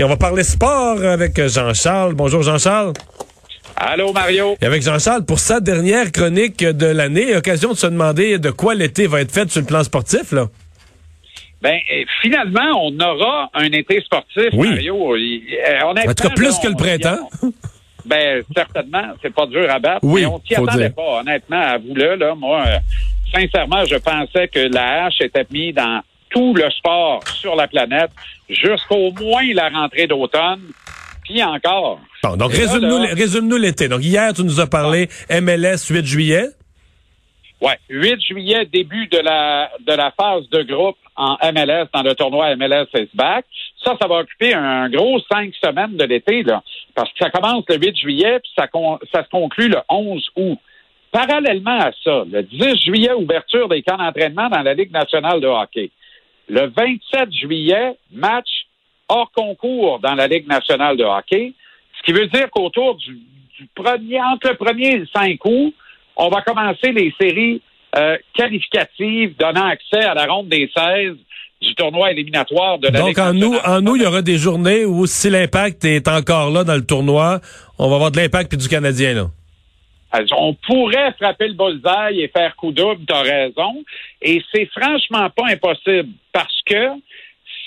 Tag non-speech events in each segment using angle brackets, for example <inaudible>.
Et on va parler sport avec Jean-Charles. Bonjour Jean-Charles. Allô Mario. Et avec Jean-Charles, pour sa dernière chronique de l'année, occasion de se demander de quoi l'été va être fait sur le plan sportif, là. Ben, finalement, on aura un été sportif, oui. Mario. Euh, en tout cas, plus que le printemps. Ben, certainement, c'est pas dur à battre. Oui, mais on s'y attendait pas, honnêtement, à vous là, là. Moi, euh, sincèrement, je pensais que la hache était mise dans tout le sport sur la planète jusqu'au moins la rentrée d'automne. Puis encore. Bon, donc résume-nous résume l'été. Donc hier, tu nous as parlé MLS 8 juillet. Ouais, 8 juillet, début de la de la phase de groupe en MLS dans le tournoi MLS S-Back. Ça, ça va occuper un gros cinq semaines de l'été, là. Parce que ça commence le 8 juillet, puis ça, ça se conclut le 11 août. Parallèlement à ça, le 10 juillet, ouverture des camps d'entraînement dans la Ligue nationale de hockey. Le 27 juillet, match hors concours dans la Ligue nationale de hockey. Ce qui veut dire qu'autour du, premier, entre le premier et le 5 août, on va commencer les séries euh, qualificatives donnant accès à la ronde des 16 du tournoi éliminatoire de la Donc, en nous, en nous, il y aura des journées où si l'impact est encore là dans le tournoi, on va avoir de l'impact puis du Canadien, là. On pourrait frapper le bullseye et faire coup double, t'as. Et c'est franchement pas impossible parce que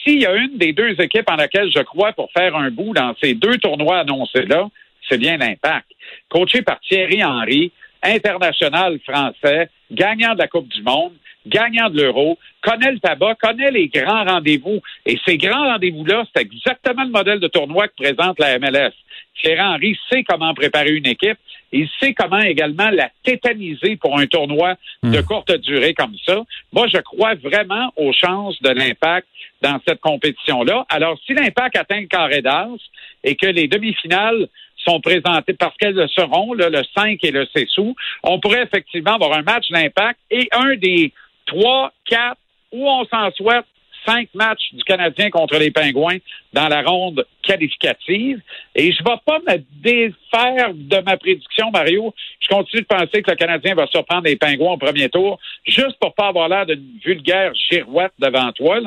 s'il y a une des deux équipes en laquelle je crois pour faire un bout dans ces deux tournois annoncés-là, c'est bien l'impact. Coaché par Thierry Henry, international français, gagnant de la Coupe du Monde, gagnant de l'euro, connaît le tabac, connaît les grands rendez-vous. Et ces grands rendez-vous-là, c'est exactement le modèle de tournoi que présente la MLS. Thierry Henry sait comment préparer une équipe. Il sait comment également la tétaniser pour un tournoi de hmm. courte durée comme ça. Moi, je crois vraiment aux chances de l'impact dans cette compétition-là. Alors, si l'impact atteint le carré d'as et que les demi-finales sont présentées parce qu'elles seront, le 5 et le 6 août, on pourrait effectivement avoir un match d'impact et un des trois, quatre, ou on s'en souhaite, cinq matchs du Canadien contre les Pingouins dans la ronde qualificative. Et je ne vais pas me défaire de ma prédiction, Mario. Je continue de penser que le Canadien va surprendre les Pingouins au premier tour, juste pour pas avoir l'air d'une vulgaire girouette devant toi,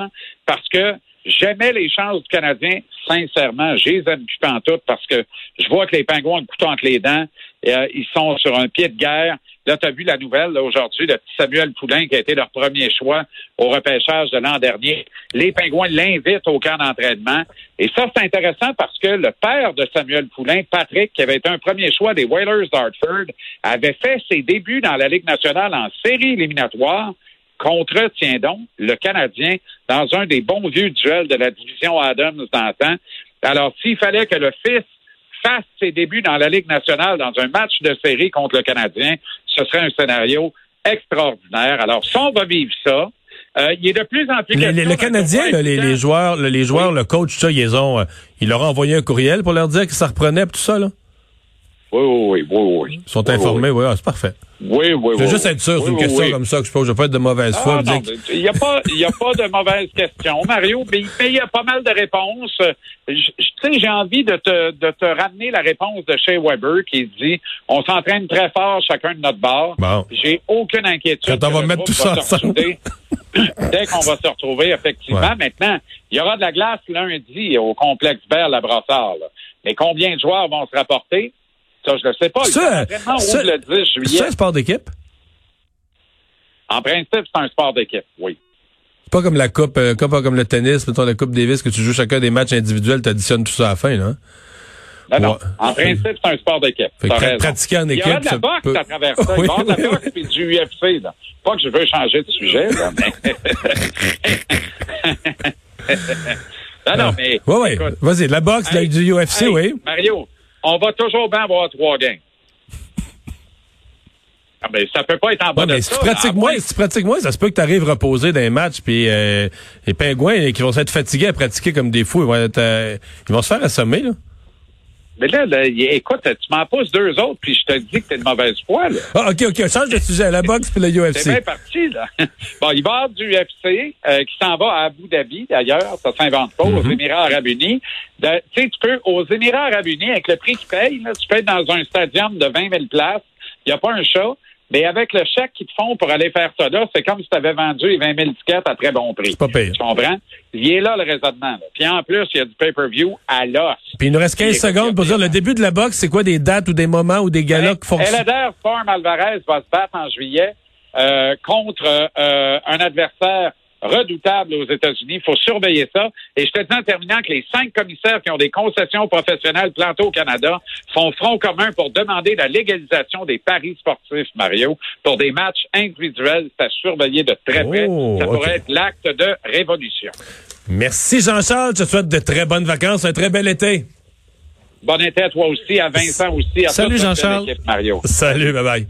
parce que J'aimais les chances du Canadien, sincèrement. J'ai les aime en tout parce que je vois que les Pingouins ont le couteau entre les dents. Euh, ils sont sur un pied de guerre. Là, tu as vu la nouvelle aujourd'hui, le petit Samuel Poulain qui a été leur premier choix au repêchage de l'an dernier. Les Pingouins l'invitent au camp d'entraînement. Et ça, c'est intéressant parce que le père de Samuel Poulain, Patrick, qui avait été un premier choix des Whalers d'Hartford, avait fait ses débuts dans la Ligue nationale en série éliminatoire contre, tiens donc, le Canadien dans un des bons vieux duels de la division Adams d'antan. Alors, s'il fallait que le fils fasse ses débuts dans la Ligue nationale dans un match de série contre le Canadien, ce serait un scénario extraordinaire. Alors, si on va vivre ça, euh, il est de plus en plus. Les, le Canadien, les, joueurs, les joueurs, le coach, ça, ils ont, euh, il leur a envoyé un courriel pour leur dire que ça reprenait tout ça, là. Oui, oui, oui, oui. Ils sont informés, oui, ah, c'est parfait. Oui, oui, Je veux juste être sûr, c'est une question comme ça que je pose. Je veux pas être de mauvaise ah, foi. Il n'y a pas, y a pas de mauvaise question, Mario, mais il y a pas mal de réponses. Tu sais, j'ai envie de te, de te ramener la réponse de Shea Weber qui dit, on s'entraîne très fort chacun de notre bord. Bon. J'ai aucune inquiétude. Quand on va mettre tout ça ensemble. <coughs> Dès qu'on va se retrouver, effectivement. Maintenant, il y aura de la glace lundi au complexe Bell à Brossard. Mais combien de joueurs vont se rapporter? Ça, je ne sais pas. Ça, ça, le 10 juillet. C'est un sport d'équipe? En principe, c'est un sport d'équipe, oui. C'est pas comme la coupe, euh, pas comme le tennis, mettons la coupe Davis, que tu joues chacun des matchs individuels, tu additionnes tout ça à la fin, là. Hein? Non, non. En principe, c'est un sport d'équipe. Pratiquer en équipe. Il y a <laughs> de la boxe à travers ça. Il y a de la boxe et du UFC, là. Pas que je veux changer de sujet, là, mais. <laughs> non, non, mais. Oui, oui. Vas-y, la boxe, hey, du UFC, oui. Mario, on va toujours bien avoir trois gains. Ah ben, ça peut pas être en bas de si Tu pratiques moins, si tu pratiques moins, ça se peut que tu arrives reposé dans les matchs, puis euh, les pingouins qui vont être fatigués à pratiquer comme des fous, ils vont, être, euh, ils vont se faire assommer. Là. Mais là, écoute, tu m'en poses deux autres, puis je te dis que t'es de mauvaise foi. Là. Ah, OK, OK, change de sujet. La boxe puis le UFC. C'est bien parti, là. <laughs> Bon, il va du UFC euh, qui s'en va à Abu Dhabi, d'ailleurs. Ça s'invente pas, aux mhm. Émirats Arabes Unis. Tu sais, tu peux, aux Émirats Arabes Unis, avec le prix qu'ils payent, là, tu peux être dans un stadium de 20 000 places. Il n'y a pas un chat. Mais avec le chèque qu'ils te font pour aller faire ça là, c'est comme si tu avais vendu les 20 000 tickets à très bon prix. C'est pas pire. Tu comprends? Il est là, le raisonnement. là. Puis en plus, il y a du pay-per-view à l'os. Puis il nous reste 15 Il est secondes pour dire le début de la boxe, c'est quoi des dates ou des moments ou des galas qui font Eleder Farm Alvarez va se battre en juillet euh, contre euh, un adversaire redoutable aux États-Unis. Il faut surveiller ça. Et je te dis en terminant que les cinq commissaires qui ont des concessions professionnelles plantées au Canada font front commun pour demander la légalisation des paris sportifs, Mario, pour des matchs individuels. C'est à surveiller de très près. Oh, ça pourrait être l'acte de révolution. Merci Jean-Charles, je te souhaite de très bonnes vacances, un très bel été. Bon été à toi aussi, à Vincent aussi, à Salut, Jean-Charles. Mario. Salut, bye bye.